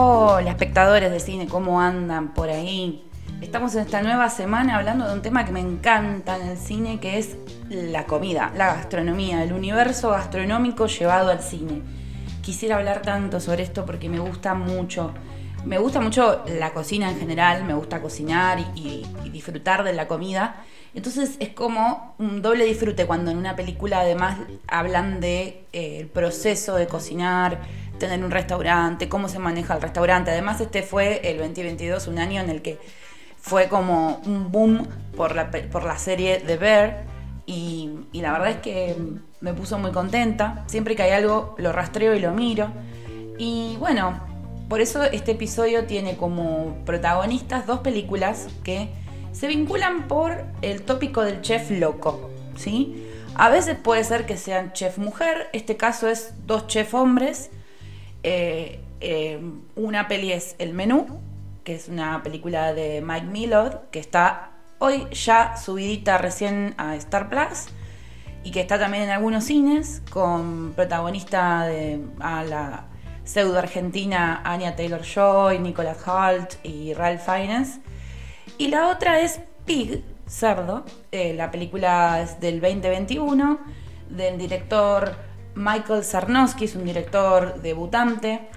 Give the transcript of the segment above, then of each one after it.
Hola, espectadores de cine, ¿cómo andan por ahí? Estamos en esta nueva semana hablando de un tema que me encanta en el cine, que es la comida, la gastronomía, el universo gastronómico llevado al cine. Quisiera hablar tanto sobre esto porque me gusta mucho. Me gusta mucho la cocina en general, me gusta cocinar y, disfrutar de la comida. Entonces es como un doble disfrute cuando en una película además hablan de eh, proceso de cocinar, tener un restaurante, cómo se maneja el restaurante. Además, este fue el 2022, un año en el que fue como un boom por la, por la serie The Bear. Y, la verdad es que me puso muy contenta. Siempre que hay algo, lo rastreo y lo miro. Y bueno, por eso este episodio tiene como protagonistas dos películas que se vinculan por el tópico del chef loco. ¿sí? A veces puede ser que sean chef mujer, este caso es dos chef hombres eh, eh, una peli es El Menú, que es una película de Mike Millard, que está hoy ya subidita recién a Star Plus y que está también en algunos cines con protagonista de a la pseudo argentina Anya Taylor Joy, Nicholas Holt y Ralph Fiennes. Y la otra es Pig, Cerdo, eh, la película es del 2021 del director Michael Sarnowski es un director debutante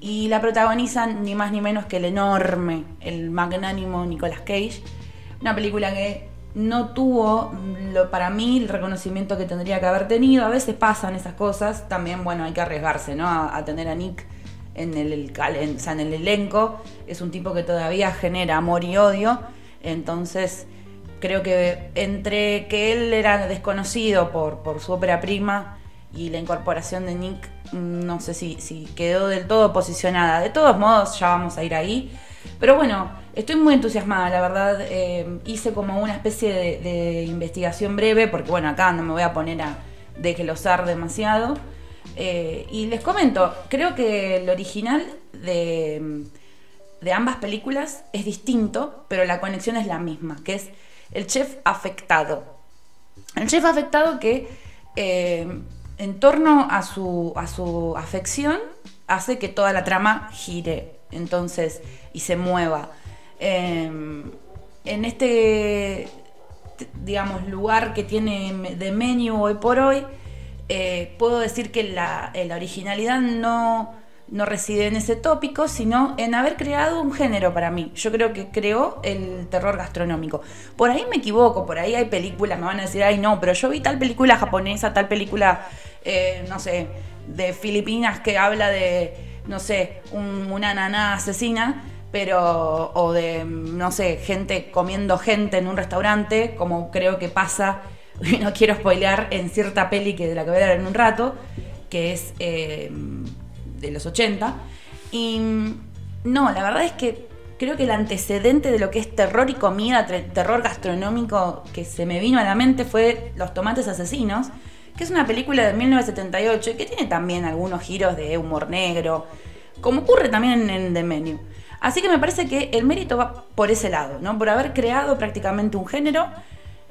y la protagonizan ni más ni menos que el enorme, el magnánimo Nicolas Cage. Una película que no tuvo lo, para mí el reconocimiento que tendría que haber tenido. A veces pasan esas cosas. También, bueno, hay que arriesgarse, ¿no? A, tener a Nick en el, en el elenco. Es un tipo que todavía genera amor y odio. Entonces, creo que entre que él era desconocido por, por su ópera prima y la incorporación de Nick no sé si, si quedó del todo posicionada. De todos modos, ya vamos a ir ahí. Pero bueno, estoy muy entusiasmada, la verdad. Eh, hice como una especie de, investigación breve, porque bueno, acá no me voy a poner a desglosar demasiado. Eh, y les comento, creo que el original de, de ambas películas es distinto, pero la conexión es la misma, que es el chef afectado. El chef afectado que eh, en torno a su, a su afección hace que toda la trama gire entonces y se mueva. Em, en este, digamos, lugar que tiene de menú hoy por hoy, eh, puedo decir que la, la originalidad no, no reside en ese tópico, sino en haber creado un género para mí. Yo creo que creó el terror gastronómico. Por ahí me equivoco, por ahí hay películas, me van a decir, ay no, pero yo vi tal película japonesa, tal película, eh, no sé, de Filipinas que habla de, no sé, una naná asesina, pero, o de, no sé, gente comiendo gente en un restaurante, como creo que pasa, no quiero spoilear, en cierta peli que de la que voy a hablar en un rato, que es... Eh, de los 80. Y no, la verdad es que creo que el antecedente de lo que es terror y comida, terror gastronómico que se me vino a la mente fue Los Tomates Asesinos, que es una película de 1978 y que tiene también algunos giros de humor negro, como ocurre también en The Menu. Así que me parece que el mérito va por ese lado, ¿no? Por haber creado prácticamente un género.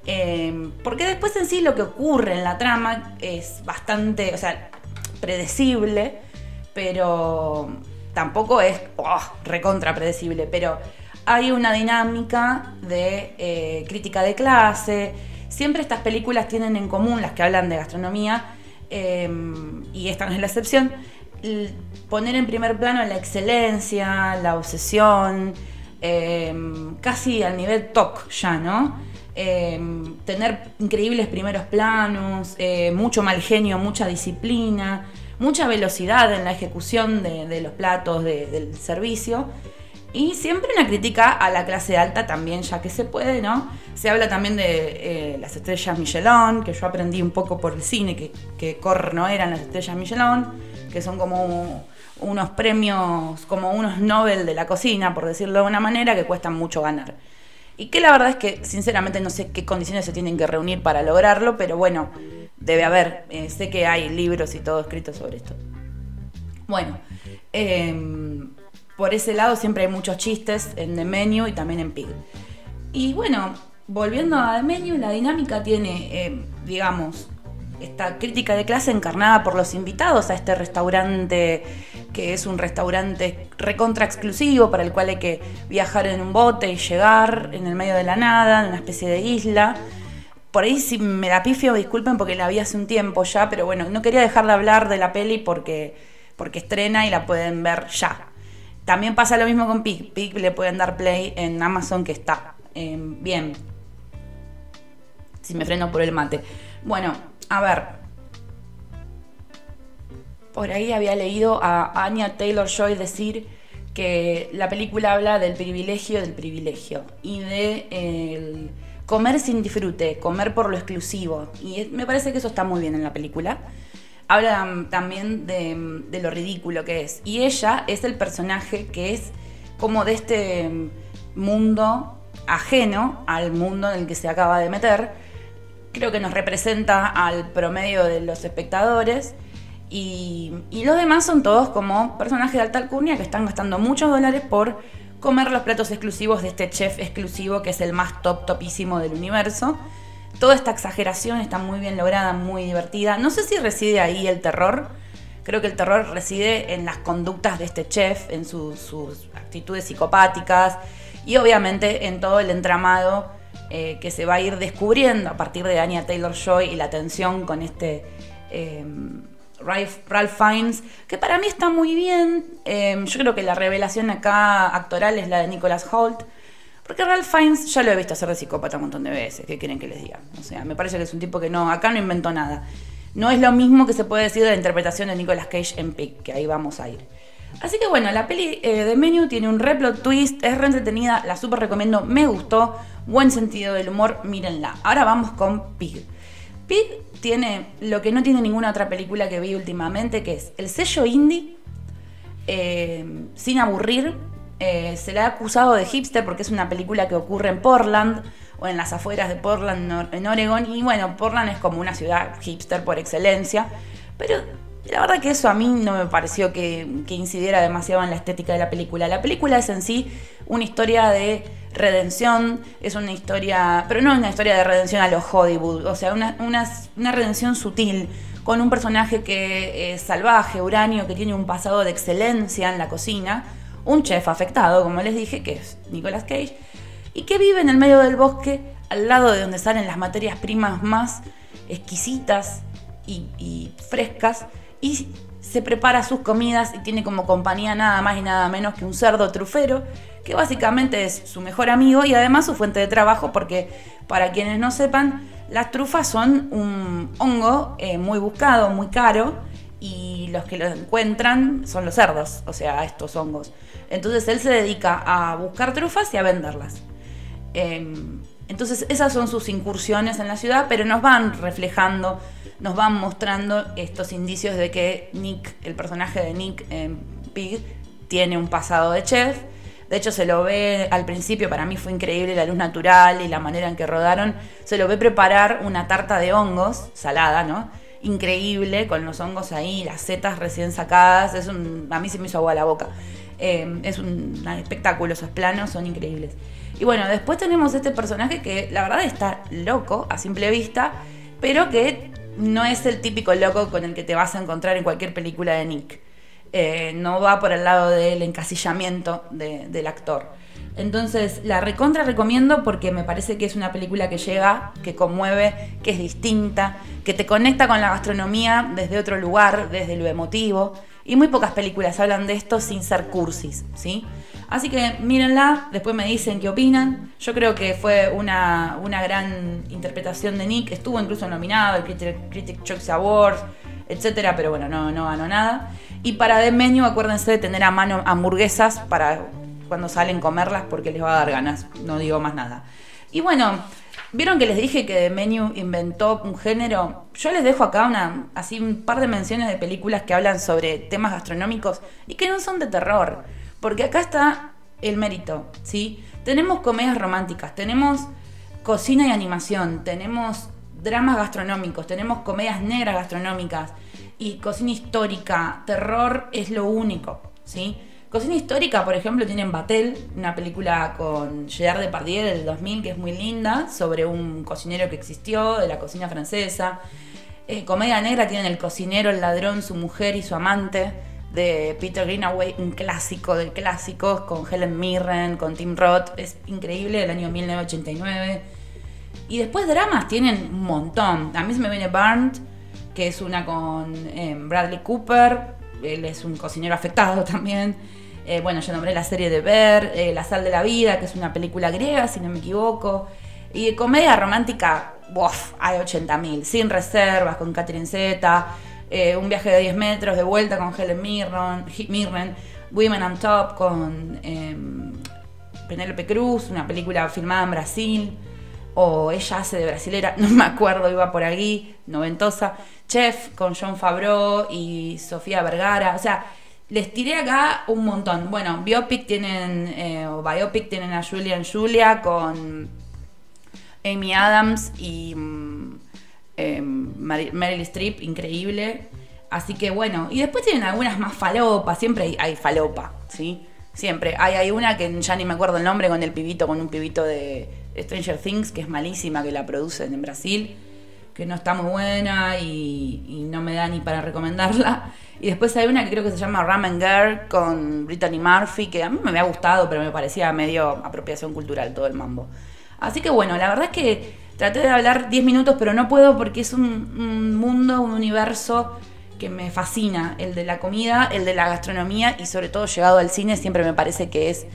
Eh, porque después en sí lo que ocurre en la trama es bastante, o sea, predecible pero tampoco es oh, recontra predecible, pero hay una dinámica de eh, crítica de clase. Siempre estas películas tienen en común, las que hablan de gastronomía, eh, y esta no es la excepción, poner en primer plano la excelencia, la obsesión, eh, casi al nivel TOC ya, ¿no? tener increíbles primeros planos, mucho mal genio, mucha disciplina mucha velocidad en la ejecución de, los platos del servicio. Y siempre una crítica a la clase alta también, ya que se puede, ¿no? Se habla también de eh, las estrellas Michelin, que yo aprendí un poco por el cine, que, que no eran las estrellas Michelin, que son como unos premios, como unos Nobel de la cocina, por decirlo de una manera, que cuestan mucho ganar. Y que la verdad es que sinceramente no sé qué condiciones se tienen que reunir para lograrlo, pero bueno, debe haber. Eh, sé que hay libros y todo escrito sobre esto. Bueno, em, por ese lado siempre hay muchos chistes en The Menu y también en Pig. Y bueno, volviendo a The Menu, la dinámica tiene, em, digamos, esta crítica de clase encarnada por los invitados a este restaurante, que es un restaurante recontra exclusivo para el cual hay que viajar en un bote y llegar en el medio de la nada, en una especie de isla. Por ahí si me da pifio, disculpen porque la vi hace un tiempo ya, pero bueno, no quería dejar de hablar de la peli porque, porque estrena y la pueden ver ya. También pasa lo mismo con Pig. Pig le pueden dar play en Amazon que está eh, bien. Si me freno por el mate. Bueno, a ver. Por ahí había leído a Anya Taylor Joy decir que la película habla del privilegio del privilegio y de comer sin disfrute, comer por lo exclusivo. Y me parece que eso está muy bien en la película. Habla mm, también de, de lo ridículo que es. Y ella es el personaje que es como de este mm, mundo ajeno al mundo en el que se acaba de meter creo que nos representa al promedio de los espectadores. Y, los demás son todos como personajes de alta alcurnia que están gastando muchos dólares por comer los platos exclusivos de este chef exclusivo que es el más top topísimo del universo. Toda esta exageración está muy bien lograda, muy divertida. No sé si reside ahí el terror. Creo que el terror reside en las conductas de este chef, en sus actitudes psicopáticas y obviamente en todo el entramado eh, que se va a ir descubriendo a partir de Anya Taylor Joy y la tensión con este em, Ralph, Fiennes, que para mí está muy bien. Em, yo creo que la revelación acá actoral es la de Nicholas Holt. Porque Ralph Fiennes ya lo he visto hacer de psicópata un montón de veces. ¿Qué quieren que les diga? O sea, me parece que es un tipo que no, acá no inventó nada. No es lo mismo que se puede decir de la interpretación de Nicolas Cage en Pig, que ahí vamos a ir. Así que bueno, la peli eh, de Menu tiene un replot twist, es re entretenida, la super recomiendo, me gustó, buen sentido del humor, mírenla. Ahora vamos con Pig. Pig tiene lo que no tiene ninguna otra película que vi últimamente, que es el sello indie, eh, sin aburrir. Eh, se le ha acusado de hipster porque es una película que ocurre en Portland o en las afueras de Portland, en Oregon. Y bueno, Portland es como una ciudad hipster por excelencia. Pero la verdad que eso a mí no me pareció que, incidiera demasiado en la estética de la película. La película es en sí una historia de redención, es una historia, pero no una historia de redención a los Hollywood, o sea, una, redención sutil, con un personaje que es salvaje, uranio, que tiene un pasado de excelencia en la cocina, un chef afectado, como les dije, que es Nicolas Cage, y que vive en el medio del bosque, al lado de donde salen las materias primas más exquisitas y, y frescas y se prepara sus comidas y tiene como compañía nada más y nada menos que un cerdo trufero, que básicamente es su mejor amigo y además su fuente de trabajo, porque para quienes no sepan, las trufas son un hongo eh, muy buscado, muy caro, y los que lo encuentran son los cerdos, o sea, estos hongos. Entonces él se dedica a buscar trufas y a venderlas. Em, entonces esas son sus incursiones en la ciudad, pero nos van reflejando nos van mostrando estos indicios de que Nick, el personaje de Nick en Pig, tiene un pasado de chef. De hecho, se lo ve al principio, para mí fue increíble la luz natural y la manera en que rodaron. Se lo ve preparar una tarta de hongos, salada, ¿no? Increíble, con los hongos ahí, las setas recién sacadas. Es un, a mí se me hizo agua la boca. Eh, es un espectáculo, esos planos son increíbles. Y bueno, después tenemos este personaje que la verdad está loco a simple vista, pero que no es el típico loco con el que te vas a encontrar en cualquier película de Nick. Eh, no va por el lado del encasillamiento del actor. Entonces, la recontra recomiendo porque me parece que es una película que llega, que conmueve, que es distinta, que te conecta con la gastronomía desde otro lugar, desde lo emotivo. Y muy pocas películas hablan de esto sin ser cursis, ¿sí? Así que mírenla, después me dicen qué opinan. Yo creo que fue una, gran interpretación de Nick. Estuvo incluso nominado al Critic Choice Awards, etcétera, pero bueno, no, no ganó nada. Y para The Menu, acuérdense de tener a mano hamburguesas para cuando salen comerlas porque les va a dar ganas. No digo más nada. Y bueno, ¿vieron que les dije que The Menu inventó un género? Yo les dejo acá una, así un par de menciones de películas que hablan sobre temas gastronómicos y que no son de terror. Porque acá está el mérito, ¿sí? Tenemos comedias románticas, tenemos cocina y animación, tenemos dramas gastronómicos, tenemos comedias negras gastronómicas y cocina histórica, terror es lo único, ¿sí? Cocina histórica, por ejemplo, tienen Batel, una película con Gerard Depardieu del 2000 que es muy linda, sobre un cocinero que existió de la cocina francesa. Eh, comedia negra tienen El cocinero, El ladrón, Su mujer y su amante de Peter Greenaway, un clásico de clásicos, con Helen Mirren, con Tim Roth, es increíble, del año 1989. Y después dramas tienen un montón. A mí se me viene Burnt, que es una con eh, Bradley Cooper, él es un cocinero afectado también. Eh, bueno, yo nombré la serie de Ver, eh, La sal de la vida, que es una película griega, si no me equivoco. Y comedia romántica, ¡buf! hay 80.000. Sin reservas, con Catherine Zeta. Eh, un viaje de 10 metros de vuelta con Helen Mirren, Mirren, Women on Top con em, Penélope Cruz, una película filmada en Brasil, o ella hace de brasilera, no me acuerdo, iba por aquí, noventosa, Chef con John Favreau y Sofía Vergara, o sea, les tiré acá un montón. Bueno, biopic tienen, eh, o biopic tienen a Julian Julia con Amy Adams y... Mm, eh, Meryl Streep, increíble. Así que bueno, y después tienen algunas más falopas, siempre hay, falopa, ¿sí? Siempre. Hay, hay una que ya ni me acuerdo el nombre con el pibito, con un pibito de Stranger Things, que es malísima, que la producen en Brasil, que no está muy buena y, no me da ni para recomendarla. Y después hay una que creo que se llama Ramen Girl con Brittany Murphy, que a mí me había gustado, pero me parecía medio apropiación cultural todo el mambo. Así que bueno, la verdad es que Traté de hablar 10 minutos, pero no puedo porque es un, mundo, un universo que me fascina, el de la comida, el de la gastronomía y sobre todo llegado al cine siempre me parece que es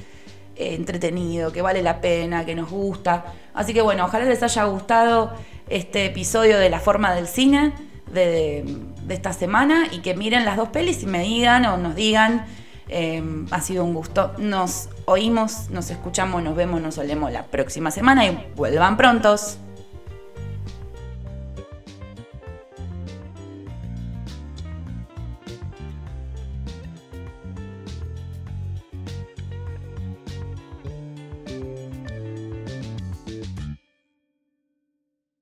entretenido, que vale la pena, que nos gusta. Así que bueno, ojalá les haya gustado este episodio de La forma del cine de, esta semana y que miren las dos pelis y me digan o nos digan Em, ha sido un gusto. Nos oímos, nos escuchamos, nos vemos, nos olemos la próxima semana y vuelvan prontos.